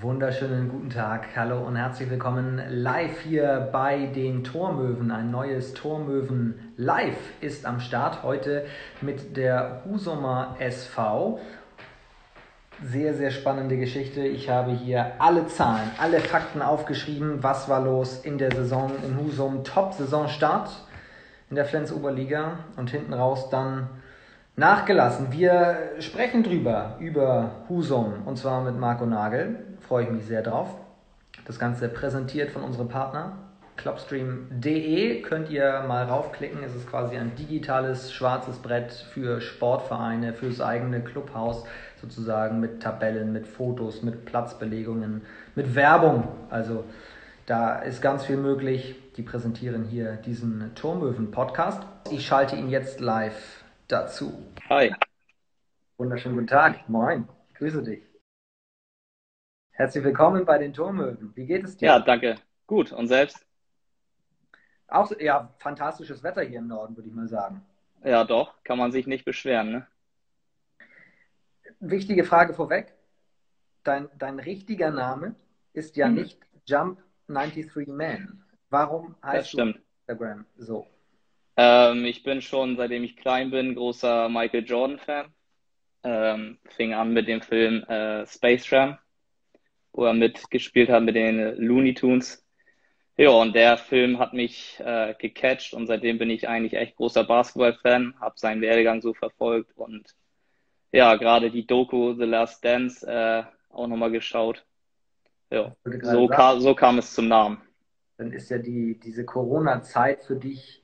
Wunderschönen guten Tag, hallo und herzlich willkommen live hier bei den Tormöwen. Ein neues Tormöwen Live ist am Start heute mit der Husumer SV. Sehr, sehr spannende Geschichte. Ich habe hier alle Zahlen, alle Fakten aufgeschrieben. Was war los in der Saison in Husum? Top-Saisonstart in der Flens Oberliga und hinten raus dann nachgelassen. Wir sprechen drüber, über Husum, und zwar mit Marco Nagel. Freue ich mich sehr drauf. Das Ganze präsentiert von unserem Partner clubstream.de. Könnt ihr mal raufklicken. Es ist quasi ein digitales schwarzes Brett für Sportvereine, fürs eigene Clubhaus sozusagen mit Tabellen, mit Fotos, mit Platzbelegungen, mit Werbung. Also da ist ganz viel möglich. Die präsentieren hier diesen Turmöwen-Podcast. Ich schalte ihn jetzt live dazu. Hi. Wunderschönen guten Tag. Moin. Ich grüße dich. Herzlich willkommen bei den Turmöwen. Wie geht es dir? Ja, danke. Gut. Und selbst? Auch ja, fantastisches Wetter hier im Norden, würde ich mal sagen. Ja, doch. Kann man sich nicht beschweren, ne? Wichtige Frage vorweg. Dein, dein richtiger Name ist ja hm. nicht Jump 93 Man. Warum heißt du Instagram so? Ähm, ich bin schon, seitdem ich klein bin, großer Michael Jordan-Fan. Ähm, fing an mit dem Film äh, Space Jam, wo er mitgespielt hat mit den Looney Tunes. Ja, und der Film hat mich äh, gecatcht und seitdem bin ich eigentlich echt großer Basketball-Fan, habe seinen Werdegang so verfolgt und ja, gerade die Doku The Last Dance äh, auch nochmal geschaut. Ja, so, kam, so kam es zum Namen. Dann ist ja die, diese Corona-Zeit für dich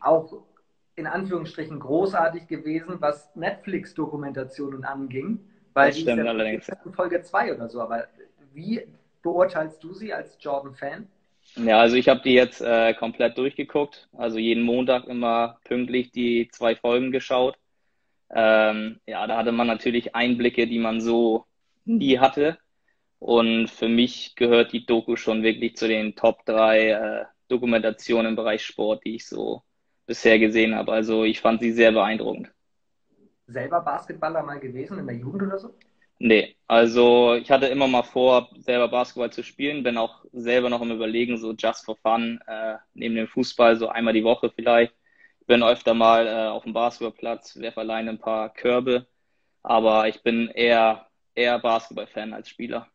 auch in Anführungsstrichen großartig gewesen, was Netflix-Dokumentationen anging. Weil das stimmt allerdings. Folge 2 oder so. Aber wie beurteilst du sie als Jordan-Fan? Ja, also ich habe die jetzt äh, komplett durchgeguckt. Also jeden Montag immer pünktlich die zwei Folgen geschaut. Ähm, ja, da hatte man natürlich Einblicke, die man so nie hatte. Und für mich gehört die Doku schon wirklich zu den Top 3 äh, Dokumentationen im Bereich Sport, die ich so bisher gesehen habe. Also ich fand sie sehr beeindruckend. Selber Basketballer mal gewesen in der Jugend oder so? Nee, also ich hatte immer mal vor, selber Basketball zu spielen, bin auch selber noch im Überlegen, so just for fun, äh, neben dem Fußball, so einmal die Woche vielleicht. Bin öfter mal äh, auf dem Basketballplatz, werfe alleine ein paar Körbe, aber ich bin eher, eher Basketball-Fan als Spieler.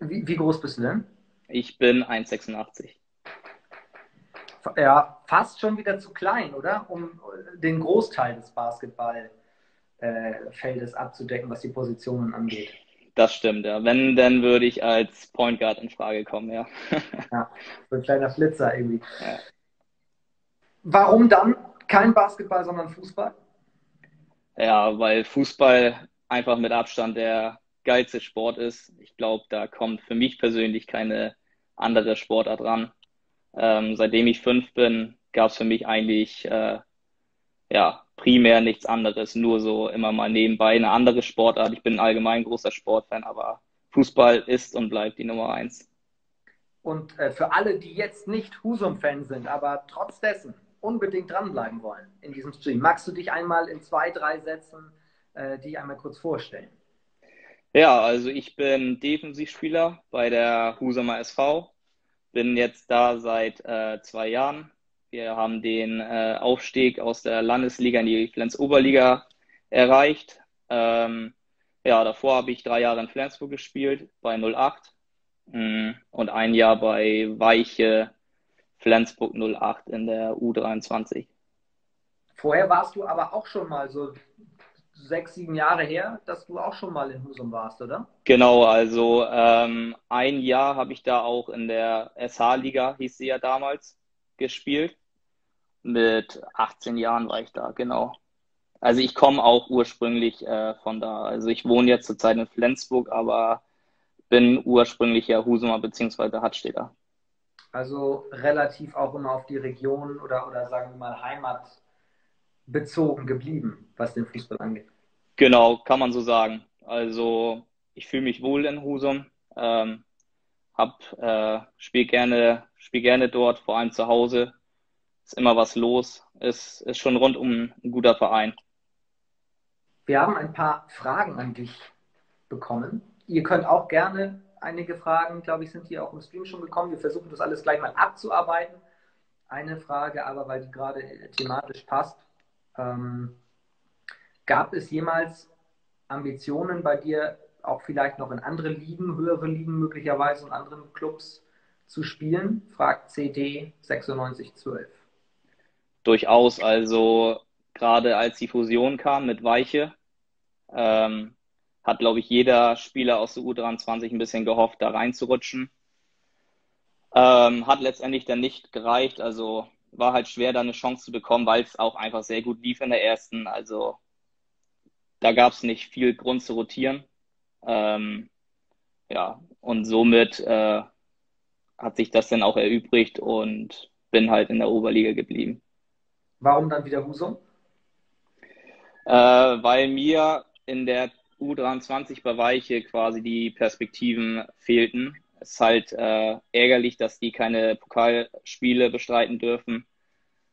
Wie, wie groß bist du denn? Ich bin 1,86 ja, fast schon wieder zu klein, oder? Um den Großteil des Basketballfeldes äh, abzudecken, was die Positionen angeht. Das stimmt, ja. Wenn, dann würde ich als Point Guard in Frage kommen, ja. ja, so ein kleiner Flitzer irgendwie. Ja. Warum dann kein Basketball, sondern Fußball? Ja, weil Fußball einfach mit Abstand der geilste Sport ist. Ich glaube, da kommt für mich persönlich keine andere Sportart ran. Ähm, seitdem ich fünf bin, gab es für mich eigentlich äh, ja primär nichts anderes, nur so immer mal nebenbei eine andere Sportart. Ich bin allgemein großer Sportfan, aber Fußball ist und bleibt die Nummer eins. Und äh, für alle, die jetzt nicht Husum-Fan sind, aber trotz dessen unbedingt dranbleiben wollen in diesem Stream, magst du dich einmal in zwei, drei Sätzen äh, die einmal kurz vorstellen? Ja, also ich bin Defensivspieler bei der Husumer SV bin jetzt da seit äh, zwei Jahren. Wir haben den äh, Aufstieg aus der Landesliga in die Flens-Oberliga erreicht. Ähm, ja, davor habe ich drei Jahre in Flensburg gespielt bei 08 mm, und ein Jahr bei Weiche Flensburg 08 in der U23. Vorher warst du aber auch schon mal so sechs, sieben Jahre her, dass du auch schon mal in Husum warst, oder? Genau, also ähm, ein Jahr habe ich da auch in der SH-Liga, hieß sie ja damals, gespielt. Mit 18 Jahren war ich da, genau. Also ich komme auch ursprünglich äh, von da. Also ich wohne jetzt zurzeit in Flensburg, aber bin ursprünglich ja Husumer bzw. Hattstädter. Also relativ auch immer auf die Region oder, oder sagen wir mal Heimat bezogen geblieben, was den Fußball angeht. Genau, kann man so sagen. Also ich fühle mich wohl in Husum, ähm, hab äh, spiel gerne, spiel gerne dort, vor allem zu Hause. Ist immer was los. Ist, ist schon rundum ein guter Verein. Wir haben ein paar Fragen an dich bekommen ihr könnt auch gerne einige Fragen, glaube ich, sind hier auch im Stream schon gekommen. Wir versuchen das alles gleich mal abzuarbeiten. Eine Frage aber, weil die gerade thematisch passt. Ähm, gab es jemals Ambitionen bei dir, auch vielleicht noch in andere Ligen, höhere Ligen möglicherweise und anderen Clubs zu spielen? Fragt CD 9612. Durchaus, also gerade als die Fusion kam mit Weiche, ähm, hat, glaube ich, jeder Spieler aus der U23 ein bisschen gehofft, da reinzurutschen. Ähm, hat letztendlich dann nicht gereicht, also war halt schwer, da eine Chance zu bekommen, weil es auch einfach sehr gut lief in der ersten. Also da gab es nicht viel Grund zu rotieren. Ähm, ja, und somit äh, hat sich das dann auch erübrigt und bin halt in der Oberliga geblieben. Warum dann wieder Husum? Äh, weil mir in der U23 bei Weiche quasi die Perspektiven fehlten. Es ist halt äh, ärgerlich, dass die keine Pokalspiele bestreiten dürfen.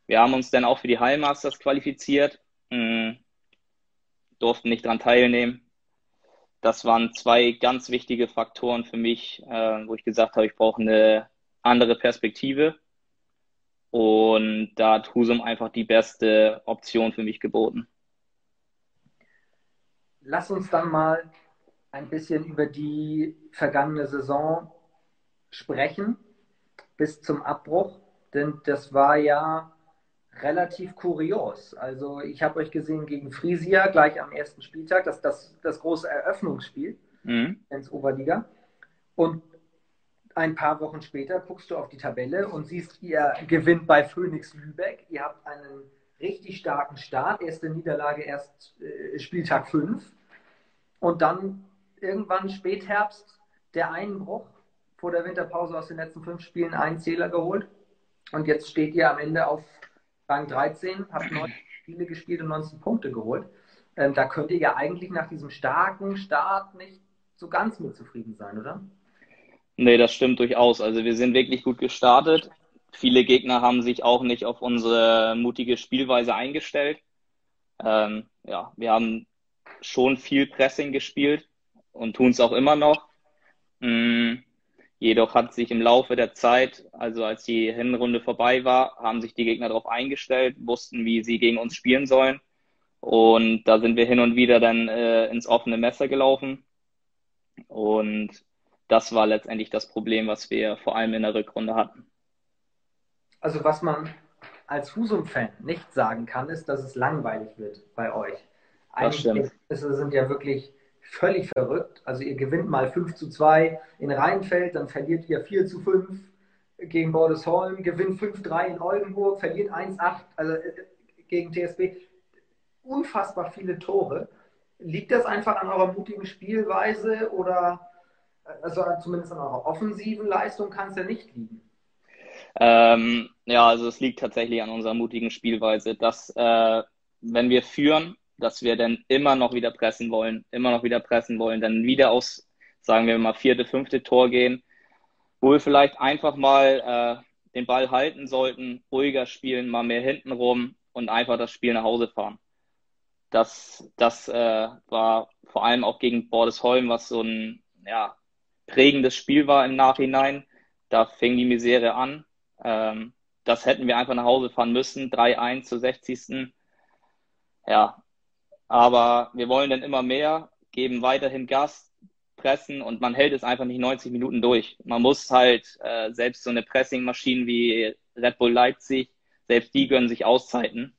Wir haben uns dann auch für die Hallmasters qualifiziert, mh, hm, durften nicht daran teilnehmen. Das waren zwei ganz wichtige Faktoren für mich, äh, wo ich gesagt habe, ich brauche eine andere Perspektive. Und da hat Husum einfach die beste Option für mich geboten lass uns dann mal ein bisschen über die vergangene Saison sprechen, bis zum Abbruch, denn das war ja relativ kurios. Also ich habe euch gesehen gegen Frisia gleich am ersten Spieltag, das, das, das große Eröffnungsspiel mhm. ins Oberliga. Und ein paar Wochen später guckst du auf die Tabelle und siehst, ihr gewinnt bei Phoenix Lübeck. Ihr habt einen richtig starken Start. Erste Niederlage erst äh, Spieltag 5. Und dann irgendwann Spätherbst der Einbruch vor der Winterpause aus den letzten fünf Spielen einen Zähler geholt. Und jetzt steht ihr am Ende auf Rang 13, habt neun Spiele gespielt und 19 Punkte geholt. Ähm, da könnt ihr ja eigentlich nach diesem starken Start nicht so ganz mit zufrieden sein, oder? Nee, das stimmt durchaus. Also wir sind wirklich gut gestartet. Viele Gegner haben sich auch nicht auf unsere mutige Spielweise eingestellt. Ähm, ja, wir haben schon viel Pressing gespielt und tun es auch immer noch. Mhm. Jedoch hat sich im Laufe der Zeit, also als die Hinrunde vorbei war, haben sich die Gegner darauf eingestellt, wussten, wie sie gegen uns spielen sollen. Und da sind wir hin und wieder dann äh, ins offene Messer gelaufen. Und das war letztendlich das Problem, was wir vor allem in der Rückrunde hatten. Also was man als Husum-Fan nicht sagen kann, ist, dass es langweilig wird bei euch. Einige Ergebnisse sind ja wirklich völlig verrückt. Also ihr gewinnt mal 5 zu 2 in Rheinfeld, dann verliert ihr 4 zu 5 gegen Bordesholm, gewinnt 5-3 in Oldenburg, verliert 1-8 also äh, gegen TSB. Unfassbar viele Tore. Liegt das einfach an eurer mutigen Spielweise oder also zumindest an eurer offensiven Leistung kann es ja nicht liegen? Ähm, ja, also es liegt tatsächlich an unserer mutigen Spielweise, dass äh, wenn wir führen, dass wir dann immer noch wieder pressen wollen, immer noch wieder pressen wollen, dann wieder aus, sagen wir mal, vierte, fünfte Tor gehen, wo wir vielleicht einfach mal äh, den Ball halten sollten, ruhiger spielen, mal mehr hinten rum und einfach das Spiel nach Hause fahren. Das, das äh, war vor allem auch gegen Bordesholm, was so ein ja, prägendes Spiel war im Nachhinein. Da fing die Misere an. Ähm, das hätten wir einfach nach Hause fahren müssen. 3-1 zur 60. Ja, aber wir wollen dann immer mehr, geben weiterhin Gas, pressen und man hält es einfach nicht 90 Minuten durch. Man muss halt äh, selbst so eine Pressingmaschine wie Red Bull Leipzig, selbst die gönnen sich Auszeiten.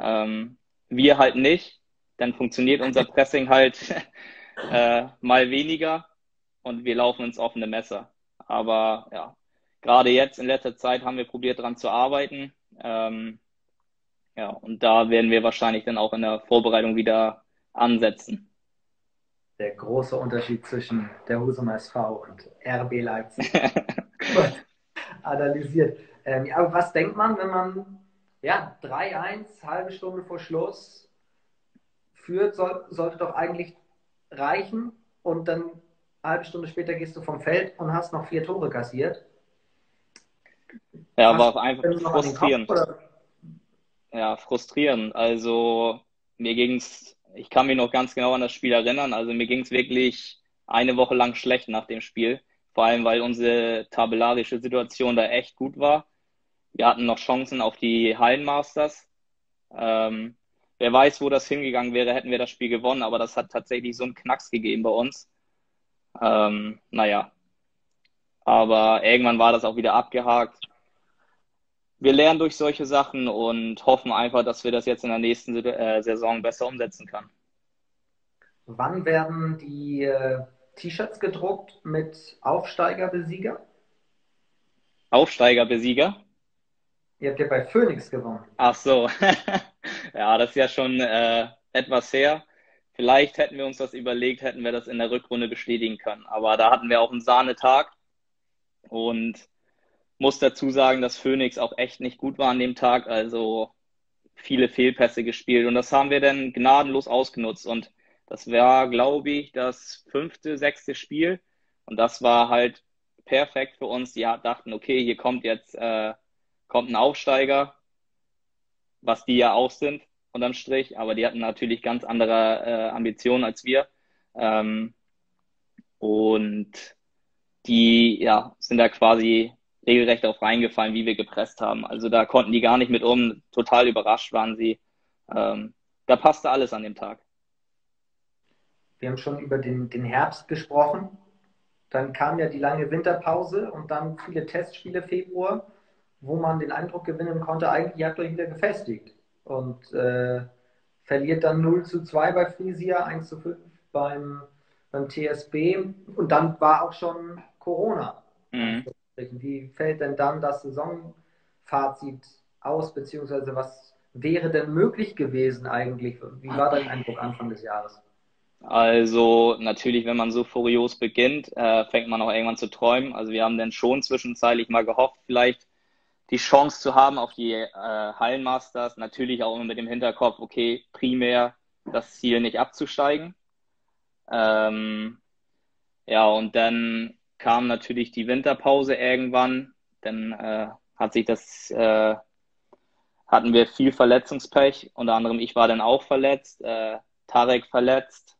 Ähm, wir halt nicht. Dann funktioniert unser Pressing halt äh, mal weniger und wir laufen ins offene Messer. Aber ja, gerade jetzt in letzter Zeit haben wir probiert, daran zu arbeiten. Ähm, ja, und da werden wir wahrscheinlich dann auch in der Vorbereitung wieder ansetzen. Der große Unterschied zwischen der Husum SV und RB Leipzig. analysiert. Ähm, ja, aber was denkt man, wenn man ja, 3-1, halbe Stunde vor Schluss führt, soll, sollte doch eigentlich reichen und dann eine halbe Stunde später gehst du vom Feld und hast noch vier Tore kassiert. Ja, aber einfach frustrierend ja, frustrierend. Also mir ging's, ich kann mich noch ganz genau an das Spiel erinnern. Also mir ging's wirklich eine Woche lang schlecht nach dem Spiel. Vor allem, weil unsere tabellarische Situation da echt gut war. Wir hatten noch Chancen auf die Hallenmasters. Ähm, wer weiß, wo das hingegangen wäre, hätten wir das Spiel gewonnen, aber das hat tatsächlich so einen Knacks gegeben bei uns. Ähm, naja. Aber irgendwann war das auch wieder abgehakt. Wir lernen durch solche Sachen und hoffen einfach, dass wir das jetzt in der nächsten äh, Saison besser umsetzen können. Wann werden die äh, T-Shirts gedruckt mit Aufsteiger-Besieger? Aufsteiger-Besieger? Ihr habt ja bei Phoenix gewonnen. Ach so. ja, das ist ja schon äh, etwas her. Vielleicht hätten wir uns das überlegt, hätten wir das in der Rückrunde bestätigen können. Aber da hatten wir auch einen Sahnetag und muss dazu sagen, dass Phoenix auch echt nicht gut war an dem Tag. Also viele Fehlpässe gespielt und das haben wir dann gnadenlos ausgenutzt. Und das war, glaube ich, das fünfte, sechste Spiel. Und das war halt perfekt für uns. Die dachten, okay, hier kommt jetzt äh, kommt ein Aufsteiger, was die ja auch sind unterm Strich, aber die hatten natürlich ganz andere äh, Ambitionen als wir. Ähm, und die ja, sind da quasi regelrecht auf reingefallen, wie wir gepresst haben. Also da konnten die gar nicht mit um. Total überrascht waren sie. Ähm, da passte alles an dem Tag. Wir haben schon über den, den Herbst gesprochen. Dann kam ja die lange Winterpause und dann viele Testspiele Februar, wo man den Eindruck gewinnen konnte, eigentlich ihr habt euch wieder gefestigt. Und äh, verliert dann 0 zu 2 bei Frisia, 1 zu 5 beim, beim TSB. Und dann war auch schon Corona. Mhm. Wie fällt denn dann das Saisonfazit aus, beziehungsweise was wäre denn möglich gewesen eigentlich? Wie war dein Eindruck Anfang des Jahres? Also natürlich, wenn man so furios beginnt, äh, fängt man auch irgendwann zu träumen. Also wir haben dann schon zwischenzeitlich mal gehofft, vielleicht die Chance zu haben auf die äh, Hallenmasters. Natürlich auch immer mit dem Hinterkopf, okay, primär das Ziel nicht abzusteigen. Ähm, ja, und dann kam natürlich die Winterpause irgendwann. Dann äh, hat sich das, äh, hatten wir viel Verletzungspech. Unter anderem ich war dann auch verletzt, äh, Tarek verletzt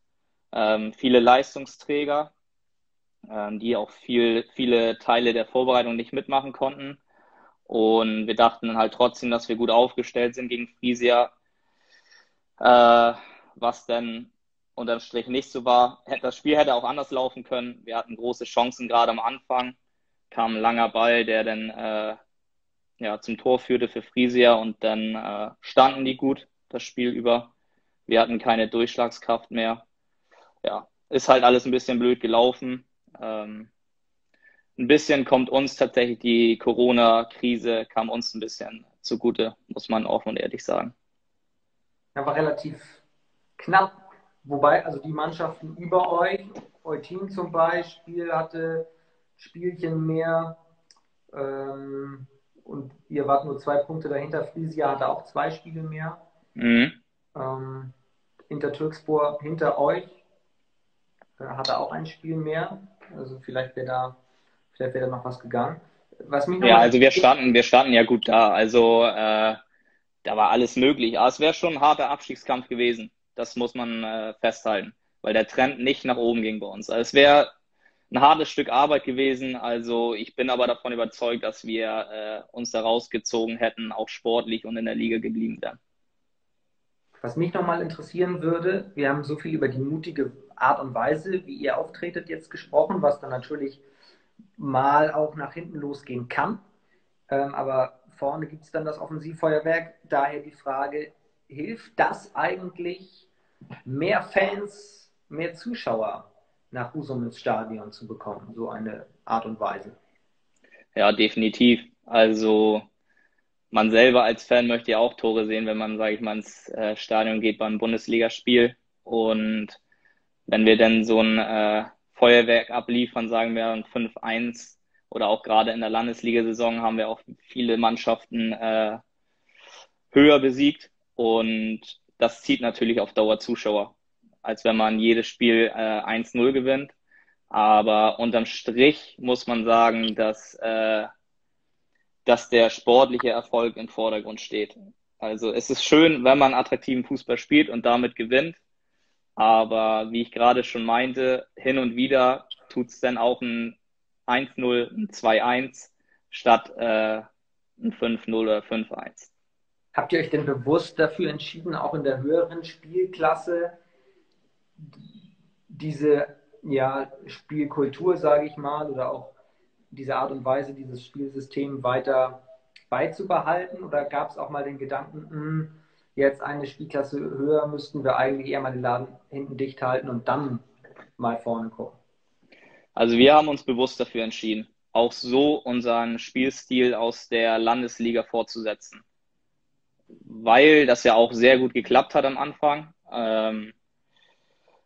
ähm, viele Leistungsträger, ähm, die auch viel, viele Teile der Vorbereitung nicht mitmachen konnten. Und wir dachten halt trotzdem, dass wir gut aufgestellt sind gegen Frisia, äh, was dann unterm Strich nicht so war. Das Spiel hätte auch anders laufen können. Wir hatten große Chancen gerade am Anfang. Kam ein langer Ball, der dann äh, ja, zum Tor führte für Frisia und dann äh, standen die gut das Spiel über. Wir hatten keine Durchschlagskraft mehr ja, ist halt alles ein bisschen blöd gelaufen. Ähm, ein bisschen kommt uns tatsächlich die Corona-Krise, kam uns ein bisschen zugute, muss man offen und ehrlich sagen. Ja, war relativ knapp. Wobei, also die Mannschaften über euch, Eutin zum Beispiel, hatte Spielchen mehr ähm, und ihr wart nur zwei Punkte dahinter. Frisia hatte auch zwei Spiele mehr. Mhm. Ähm, Intertürkspor hinter euch hatte auch ein Spiel mehr. Also vielleicht wäre da, vielleicht wäre da noch was gegangen. Was mich ja, also wir standen, wir standen ja gut da. Also äh, da war alles möglich. Aber es wäre schon ein harter Abstiegskampf gewesen. Das muss man äh, festhalten, weil der Trend nicht nach oben ging bei uns. Also es wäre ein hartes Stück Arbeit gewesen. Also ich bin aber davon überzeugt, dass wir äh, uns da rausgezogen hätten, auch sportlich und in der Liga geblieben wären. Was mich nochmal interessieren würde, wir haben so viel über die mutige Art und Weise, wie ihr auftretet, jetzt gesprochen, was dann natürlich mal auch nach hinten losgehen kann. Ähm, aber vorne gibt es dann das Offensivfeuerwerk. Daher die Frage, hilft das eigentlich, mehr Fans, mehr Zuschauer nach Husum ins Stadion zu bekommen, so eine Art und Weise? Ja, definitiv. Also man selber als Fan möchte ja auch Tore sehen, wenn man, sage ich mal, ins äh, Stadion geht beim Bundesligaspiel. Und wenn wir dann so ein äh, Feuerwerk abliefern, sagen wir ein 5-1 oder auch gerade in der Landesliga-Saison haben wir auch viele Mannschaften äh, höher besiegt. Und das zieht natürlich auf Dauer Zuschauer, als wenn man jedes Spiel äh, 1-0 gewinnt. Aber unterm Strich muss man sagen, dass äh, dass der sportliche Erfolg im Vordergrund steht. Also es ist schön, wenn man attraktiven Fußball spielt und damit gewinnt. Aber wie ich gerade schon meinte, hin und wieder tut es dann auch ein 1-0, ein 2-1 statt äh, ein 5-0 oder 5-1. Habt ihr euch denn bewusst dafür entschieden, auch in der höheren Spielklasse diese ja, Spielkultur, sage ich mal, oder auch diese Art und Weise, dieses Spielsystem weiter beizubehalten? Oder gab es auch mal den Gedanken, mh, hm, jetzt eine Spielklasse höher müssten wir eigentlich eher mal den Laden hinten dicht halten und dann mal vorne gucken? Also wir haben uns bewusst dafür entschieden, auch so unseren Spielstil aus der Landesliga fortzusetzen. Weil das ja auch sehr gut geklappt hat am Anfang. Ähm,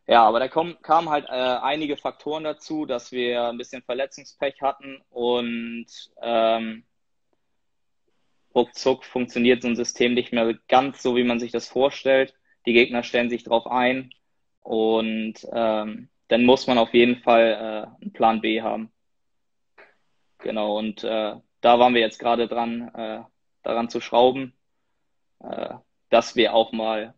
ja, aber da kamen kam halt äh, einige Faktoren dazu, dass wir ein bisschen Verletzungspech hatten und ähm, ruckzuck funktioniert so ein System nicht mehr ganz so, wie man sich das vorstellt. Die Gegner stellen sich drauf ein und ähm, dann muss man auf jeden Fall äh, einen Plan B haben. Genau, und äh, da waren wir jetzt gerade dran, äh, daran zu schrauben, äh, dass wir auch mal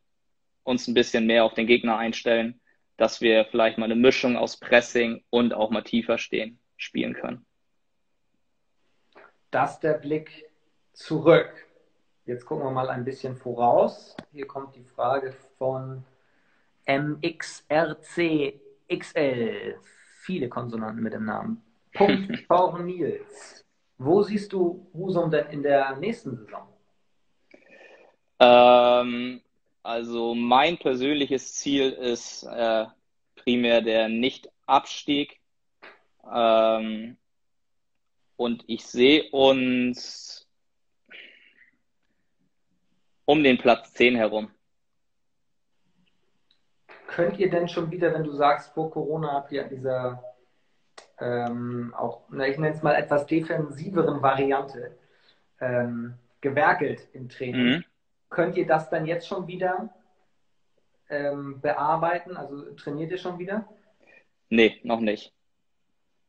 uns ein bisschen mehr auf den Gegner einstellen dass wir vielleicht mal eine Mischung aus Pressing und auch mal tiefer stehen spielen können. Das der Blick zurück. Jetzt gucken wir mal ein bisschen voraus. Hier kommt die Frage von MXRCXL. Viele Konsonanten mit dem Namen. Punkt Pauchen Nils. Wo siehst du Husum denn in der nächsten Saison? Ähm, also mein persönliches Ziel ist äh, primär der Nicht-Abstieg. Ähm, und ich sehe uns um den Platz 10 herum. Könnt ihr denn schon wieder, wenn du sagst, vor Corona habt ihr an dieser ähm, auch, na, ich nenne es mal etwas defensiveren Variante ähm, gewerkelt im Training. Mhm. Könnt ihr das dann jetzt schon wieder ähm, bearbeiten? Also trainiert ihr schon wieder? Nee, noch nicht.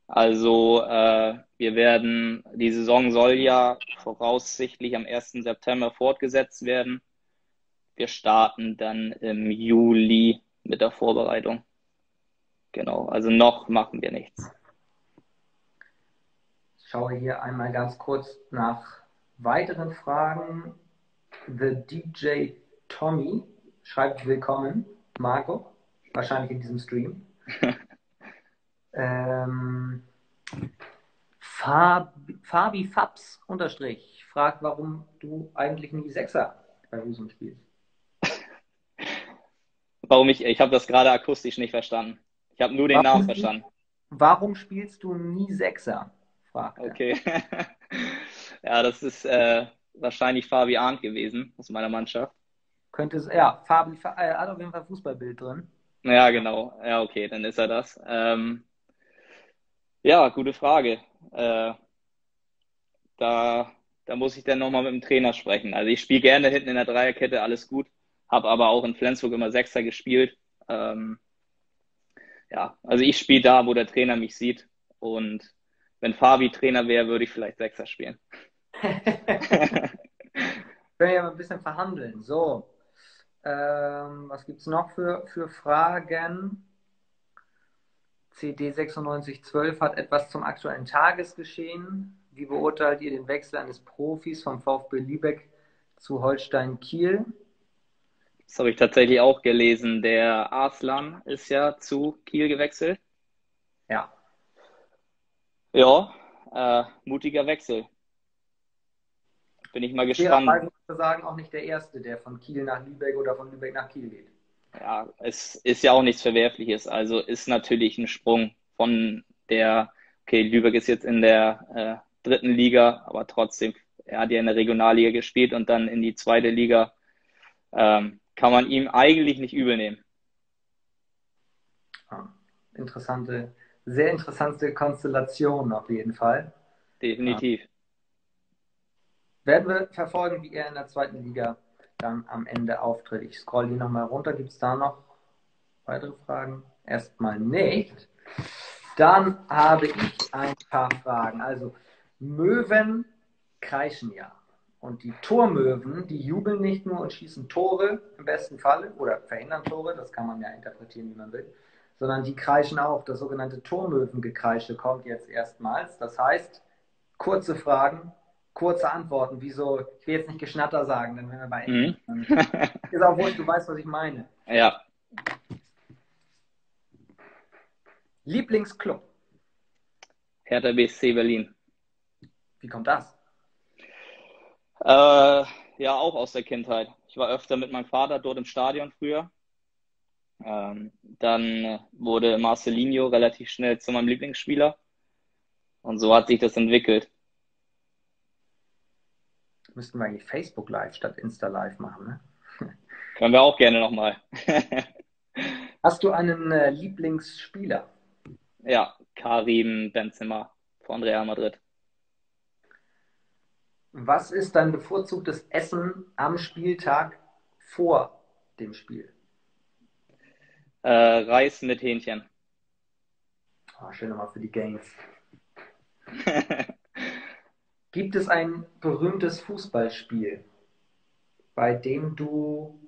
Also äh, wir werden, die Saison soll ja voraussichtlich am 1. September fortgesetzt werden. Wir starten dann im Juli mit der Vorbereitung. Genau, also noch machen wir nichts. Ich schaue hier einmal ganz kurz nach weiteren Fragen. The DJ Tommy schreibt willkommen, Marco, wahrscheinlich in diesem Stream. ähm, Fabi, Fabi Fabs unterstrich fragt, warum du eigentlich nie Sechser bei Husum spielst. Warum ich, ich habe das gerade akustisch nicht verstanden. Ich habe nur den warum, Namen verstanden. Warum spielst du nie Sechser? fragt er. Okay. ja, das ist äh, wahrscheinlich Fabi Arndt gewesen aus meiner Mannschaft. Könnte es, ja, Fabi äh, hat auf jeden Fall Fußballbild drin. Ja, genau. Ja, okay, dann ist er das. Ähm, ja, gute Frage. Äh, da, da muss ich dann nochmal mit dem Trainer sprechen. Also ich spiele gerne hinten in der Dreierkette, alles gut. Habe aber auch in Flensburg immer Sechser gespielt. Ähm, ja, also ich spiele da, wo der Trainer mich sieht. Und wenn Fabi Trainer wäre, würde ich vielleicht Sechser spielen. Können wir ja mal ein bisschen verhandeln. So, ähm, was gibt es noch für, für Fragen? CD 9612 hat etwas zum aktuellen Tagesgeschehen. Wie beurteilt ihr den Wechsel eines Profis vom VfB Lübeck zu Holstein Kiel? Das habe ich tatsächlich auch gelesen. Der Arslan ist ja zu Kiel gewechselt. Ja. Ja, äh, mutiger Wechsel. Bin ich mal gespannt. Fairerweise muss sagen, auch nicht der Erste, der von Kiel nach Lübeck oder von Lübeck nach Kiel geht. Ja, es ist ja auch nichts Verwerfliches. Also ist natürlich ein Sprung von der, okay, Lübeck ist jetzt in der äh, dritten Liga, aber trotzdem, er hat ja in der Regionalliga gespielt und dann in die zweite Liga. Ähm, kann man ihm eigentlich nicht übel nehmen. Ja, interessante, sehr interessante Konstellation auf jeden Fall. Definitiv. Ja werden wir verfolgen, wie er in der zweiten Liga dann am Ende auftritt. Ich scroll hier nochmal runter. Gibt es da noch weitere Fragen? Erstmal nicht. Dann habe ich ein paar Fragen. Also, Möwen kreischen ja. Und die Tormöwen, die jubeln nicht nur und schießen Tore im besten Falle oder verhindern Tore, das kann man ja interpretieren, wie man will, sondern die kreischen auch. Das sogenannte Tormöwengekreische kommt jetzt erstmals. Das heißt, kurze Fragen, kurze Antworten. Wieso, ich will jetzt nicht Geschnatter sagen, dann wenn wir bei mhm. Ist auch wurscht, du weißt, was ich meine. Ja. Lieblingsclub? Hertha BSC Berlin. Wie kommt das? Äh, ja, auch aus der Kindheit. Ich war öfter mit meinem Vater dort im Stadion früher. Ähm, dann wurde Marcelinho relativ schnell zu meinem Lieblingsspieler. Und so hat sich das entwickelt. Müssten wir eigentlich Facebook Live statt Insta Live machen, ne? Können wir auch gerne nochmal. Hast du einen äh, Lieblingsspieler? Ja, Karim Benzema von Real Madrid. Was ist dein bevorzugtes Essen am Spieltag vor dem Spiel? Äh, Reis mit Hähnchen. Oh, schön nochmal für die Games. Gibt es ein berühmtes Fußballspiel, bei dem du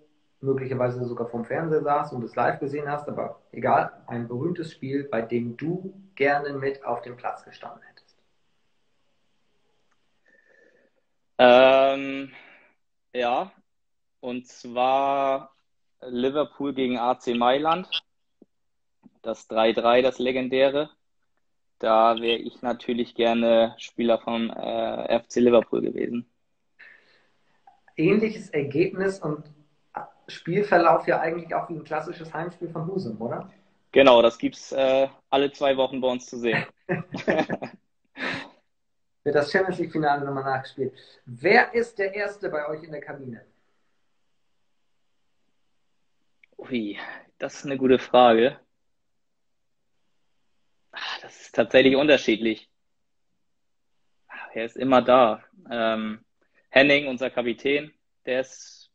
möglicherweise sogar vom Fernseher saßt und es live gesehen hast, aber egal, ein berühmtes Spiel, bei dem du gerne mit auf dem Platz gestanden hättest? Ähm, ja, und zwar Liverpool gegen AC Mailand. Das 3-3, das legendäre. Da wäre ich natürlich gerne Spieler vom äh, FC Liverpool gewesen. Ähnliches Ergebnis und Spielverlauf ja eigentlich auch wie ein klassisches Heimspiel von Husum, oder? Genau, das gibt es äh, alle zwei Wochen bei uns zu sehen. Wird das Champions League-Finale nochmal nachgespielt. Wer ist der Erste bei euch in der Kabine? Ui, das ist eine gute Frage. Das ist tatsächlich unterschiedlich. Er ist immer da. Ähm, Henning, unser Kapitän, der ist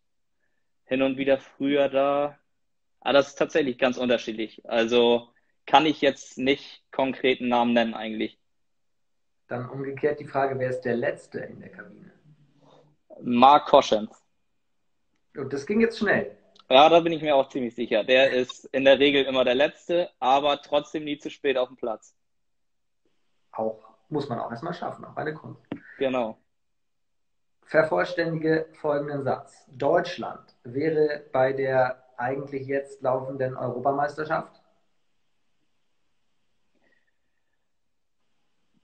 hin und wieder früher da. Aber das ist tatsächlich ganz unterschiedlich. Also kann ich jetzt nicht konkreten Namen nennen eigentlich. Dann umgekehrt die Frage, wer ist der Letzte in der Kabine? Mark Koschens. Und das ging jetzt schnell. Ja, da bin ich mir auch ziemlich sicher. Der ist in der Regel immer der Letzte, aber trotzdem nie zu spät auf dem Platz. Auch, muss man auch erstmal schaffen, auch eine Kunst. Genau. Vervollständige folgenden Satz. Deutschland wäre bei der eigentlich jetzt laufenden Europameisterschaft?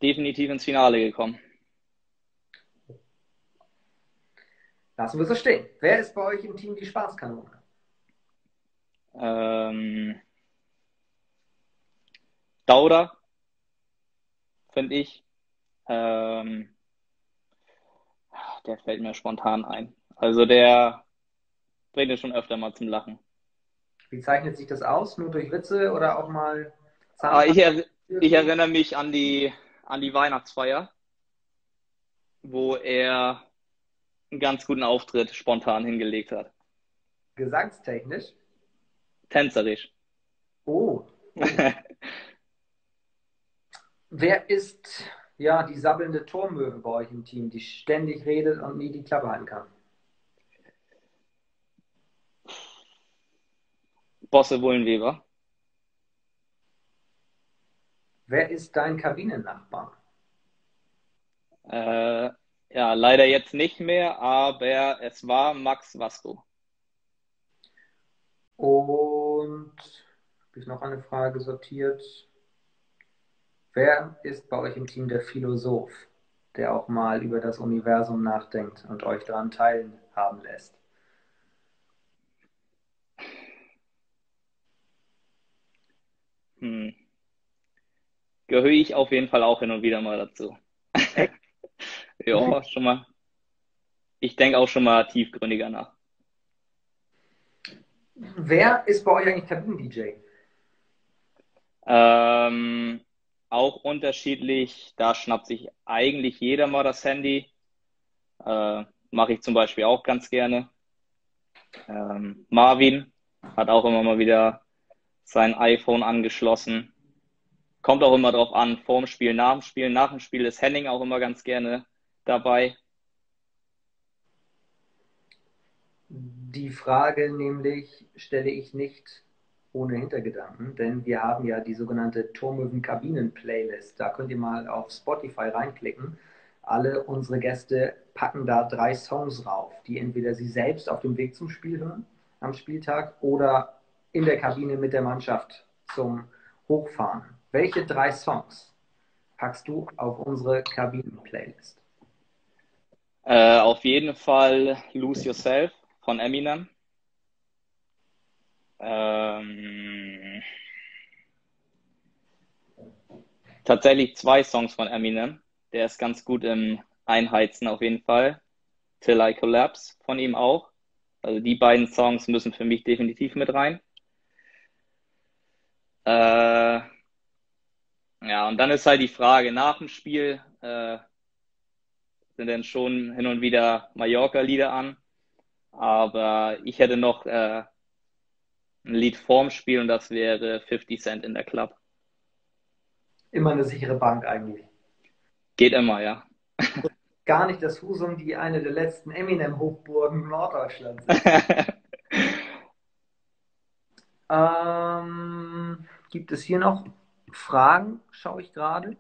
Definitiv ins Finale gekommen. Lassen wir so stehen. Wer ist bei euch im Team die Spaßkanone? Ähm, Dauder, finde ich. Ähm, der fällt mir spontan ein. Also der bringt es schon öfter mal zum Lachen. Wie zeichnet sich das aus? Nur durch Witze oder auch mal ah, ich, er, ich erinnere mich an die, an die Weihnachtsfeier, wo er einen ganz guten Auftritt spontan hingelegt hat. Gesangstechnisch? Tänzerisch. Oh. Wer ist ja die sabbelnde Turmöwe bei euch im Team, die ständig redet und nie die Klappe halten kann? Bosse Wullenweber. Wer ist dein Kabinennachbar? Äh, ja, leider jetzt nicht mehr, aber es war Max Vasco. Und habe ich noch eine Frage sortiert? Wer ist bei euch im Team der Philosoph, der auch mal über das Universum nachdenkt und euch daran teilhaben lässt? Hm. Gehöre ich auf jeden Fall auch hin und wieder mal dazu. ja, schon mal. Ich denke auch schon mal tiefgründiger nach. Wer ist bei euch eigentlich Kabinen-DJ? Ähm, auch unterschiedlich. Da schnappt sich eigentlich jeder mal das Handy. Äh, Mache ich zum Beispiel auch ganz gerne. Ähm, Marvin hat auch immer mal wieder sein iPhone angeschlossen. Kommt auch immer drauf an, vorm Spiel, nach dem Spiel. Nach dem Spiel ist Henning auch immer ganz gerne dabei. Die Frage nämlich stelle ich nicht ohne Hintergedanken, denn wir haben ja die sogenannte Turmöwen-Kabinen-Playlist. Da könnt ihr mal auf Spotify reinklicken. Alle unsere Gäste packen da drei Songs rauf, die entweder sie selbst auf dem Weg zum Spiel hören am Spieltag oder in der Kabine mit der Mannschaft zum Hochfahren. Welche drei Songs packst du auf unsere Kabinen-Playlist? Äh, auf jeden Fall Lose Yourself von Eminem. Ähm, tatsächlich zwei Songs von Eminem. Der ist ganz gut im Einheizen auf jeden Fall. Till I Collapse von ihm auch. Also die beiden Songs müssen für mich definitiv mit rein. Äh, ja, und dann ist halt die Frage nach dem Spiel, äh, sind dann schon hin und wieder Mallorca-Lieder an. Aber ich hätte noch äh, ein Lied vorm Spiel und das wäre 50 Cent in der Club. Immer eine sichere Bank eigentlich. Geht immer, ja. Gar nicht das Husum, die eine der letzten Eminem-Hochburgen Norddeutschlands ist. ähm, gibt es hier noch Fragen? Schaue ich gerade.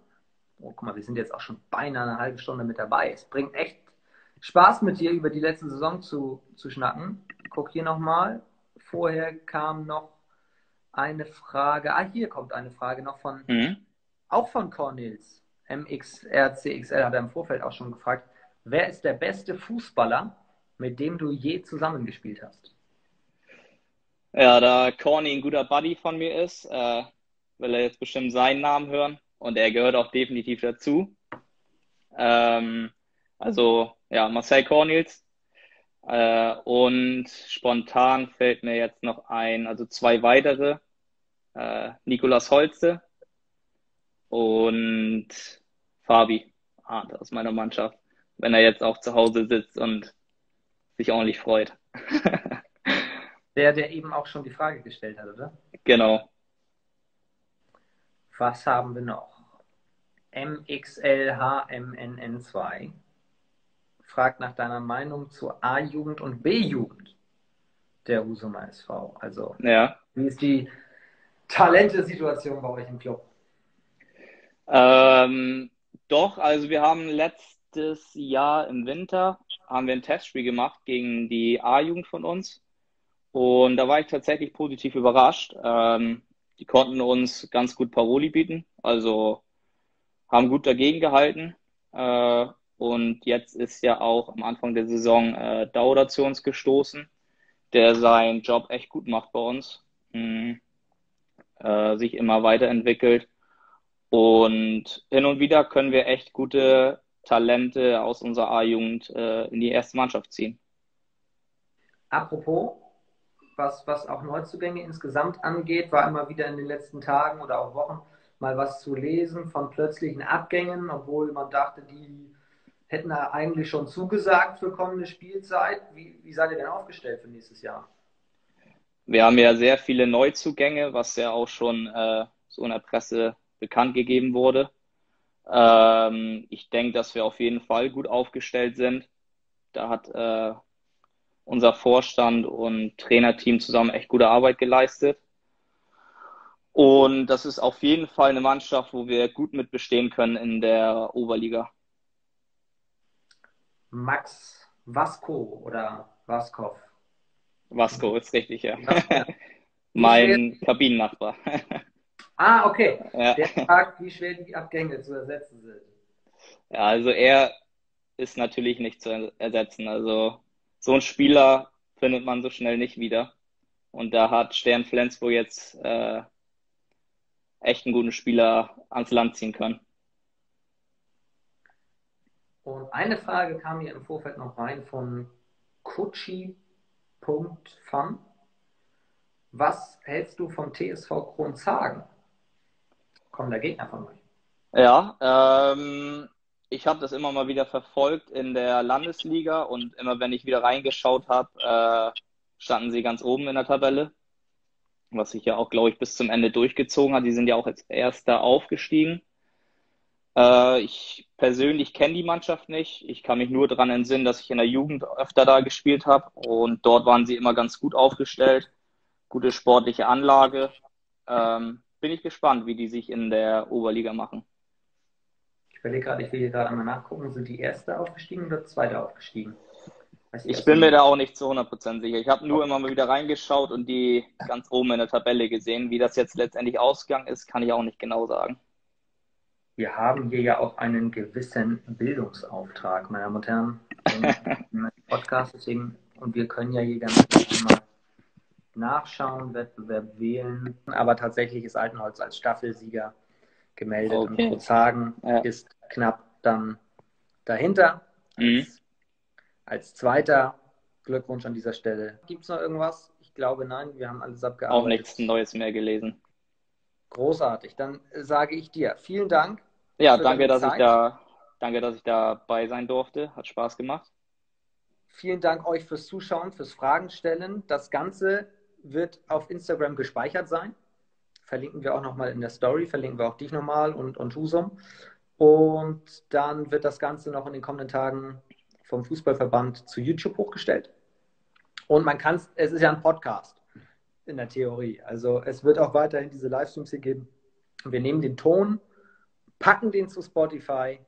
Oh, guck mal, wir sind jetzt auch schon beinahe eine halbe Stunde mit dabei. Es bringt echt Spaß mit dir über die letzte Saison zu, zu schnacken. Guck hier nochmal. Vorher kam noch eine Frage. Ah, hier kommt eine Frage noch von, mhm. auch von Cornels. MXRCXL hat er im Vorfeld auch schon gefragt. Wer ist der beste Fußballer, mit dem du je zusammengespielt hast? Ja, da Corny ein guter Buddy von mir ist, äh, will er jetzt bestimmt seinen Namen hören und er gehört auch definitiv dazu. Ähm, also ja, Marcel Cornels. Äh, und spontan fällt mir jetzt noch ein, also zwei weitere. Äh, Nikolas Holze und Fabi Hart aus meiner Mannschaft, wenn er jetzt auch zu Hause sitzt und sich ordentlich freut. der, der eben auch schon die Frage gestellt hat, oder? Genau. Was haben wir noch? MXLHMNN2 fragt nach deiner Meinung zur A-Jugend und B-Jugend der Husumer SV. Also, ja. wie ist die Talente-Situation bei euch im Club? Ähm, doch, also wir haben letztes Jahr im Winter haben wir ein Testspiel gemacht gegen die A-Jugend von uns. Und da war ich tatsächlich positiv überrascht. Ähm, die konnten uns ganz gut Paroli bieten, also haben gut dagegen gehalten. Äh, und jetzt ist ja auch am Anfang der Saison äh, Dauder zu uns gestoßen, der seinen Job echt gut macht bei uns, mhm. äh, sich immer weiterentwickelt. Und hin und wieder können wir echt gute Talente aus unserer A-Jugend äh, in die erste Mannschaft ziehen. Apropos, was, was auch Neuzugänge insgesamt angeht, war immer wieder in den letzten Tagen oder auch Wochen mal was zu lesen von plötzlichen Abgängen, obwohl man dachte, die hätten eigentlich schon zugesagt für kommende Spielzeit. Wie, wie seid ihr denn aufgestellt für nächstes Jahr? Wir haben ja sehr viele Neuzugänge, was ja auch schon äh, so in der Presse bekannt gegeben wurde. Ähm, ich denke, dass wir auf jeden Fall gut aufgestellt sind. Da hat äh, unser Vorstand und Trainerteam zusammen echt gute Arbeit geleistet. Und das ist auf jeden Fall eine Mannschaft, wo wir gut mit bestehen können in der Oberliga. Max Vasco oder Vaskov. Vasco ist richtig, ja. mein Kabinennachbar. ah, okay. Ja. Der fragt, wie schwer die Abgänge zu ersetzen sind. Ja, also er ist natürlich nicht zu ersetzen. Also so ein Spieler findet man so schnell nicht wieder. Und da hat Stern Flensburg jetzt äh, echt einen guten Spieler ans Land ziehen können. Und eine Frage kam hier im Vorfeld noch rein von Kutschi.fun. Was hältst du vom TSV Kronzagen? Kommender Gegner von euch. Ja, ähm, ich habe das immer mal wieder verfolgt in der Landesliga und immer wenn ich wieder reingeschaut habe, äh, standen sie ganz oben in der Tabelle, was sich ja auch, glaube ich, bis zum Ende durchgezogen hat. Die sind ja auch als Erster aufgestiegen. Äh, ich persönlich kenne die Mannschaft nicht. Ich kann mich nur daran entsinnen, dass ich in der Jugend öfter da gespielt habe und dort waren sie immer ganz gut aufgestellt. Gute sportliche Anlage. Ähm, bin ich gespannt, wie die sich in der Oberliga machen. Ich überlege gerade, ich will hier gerade einmal nachgucken, sind die erste aufgestiegen oder zweite aufgestiegen? Ich bin mir da auch nicht zu 100% sicher. Ich habe nur immer mal wieder reingeschaut und die ganz oben in der Tabelle gesehen. Wie das jetzt letztendlich ausgegangen ist, kann ich auch nicht genau sagen. Wir haben hier ja auch einen gewissen Bildungsauftrag, meine Damen und Herren, im Podcast. Deswegen, und wir können ja hier ganz mal nachschauen, Wettbewerb wählen. Aber tatsächlich ist Altenholz als Staffelsieger gemeldet okay. und Kurzhagen ja. ist knapp dann dahinter. Mhm. Als, als zweiter Glückwunsch an dieser Stelle. Gibt es noch irgendwas? Ich glaube nein, wir haben alles abgearbeitet. Auch nichts Neues mehr gelesen. Großartig. Dann sage ich dir vielen Dank. Ja, danke, dass Zeit. ich da, danke, dass ich dabei sein durfte. Hat Spaß gemacht. Vielen Dank euch fürs Zuschauen, fürs Fragen stellen. Das Ganze wird auf Instagram gespeichert sein. Verlinken wir auch nochmal in der Story, verlinken wir auch dich nochmal und, und Husum. Und dann wird das Ganze noch in den kommenden Tagen vom Fußballverband zu YouTube hochgestellt. Und man kann es, es ist ja ein Podcast in der Theorie. Also es wird auch weiterhin diese Livestreams hier geben. Wir nehmen den Ton, packen den zu Spotify,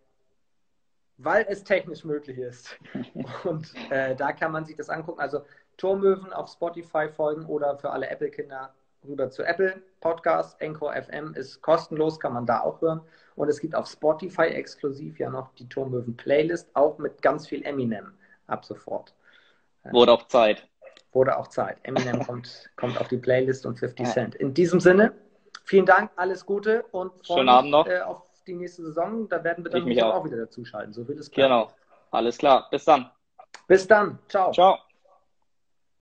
weil es technisch möglich ist. Und äh, da kann man sich das angucken. Also Turmöwen auf Spotify folgen oder für alle Apple-Kinder rüber zu Apple Podcast. Encore FM ist kostenlos, kann man da auch hören. Und es gibt auf Spotify exklusiv ja noch die Turmöwen Playlist, auch mit ganz viel Eminem ab sofort. Wurde auch Zeit. Wurde auch Zeit. Eminem kommt, kommt auf die Playlist und 50 Cent. In diesem Sinne, vielen Dank, alles Gute und Schönen Abend noch. Äh, auf die nächste Saison. Da werden wir dann auch. auch wieder dazuschalten. So wird es klar. Genau. Alles klar. Bis dann. Bis dann. Ciao. Ciao.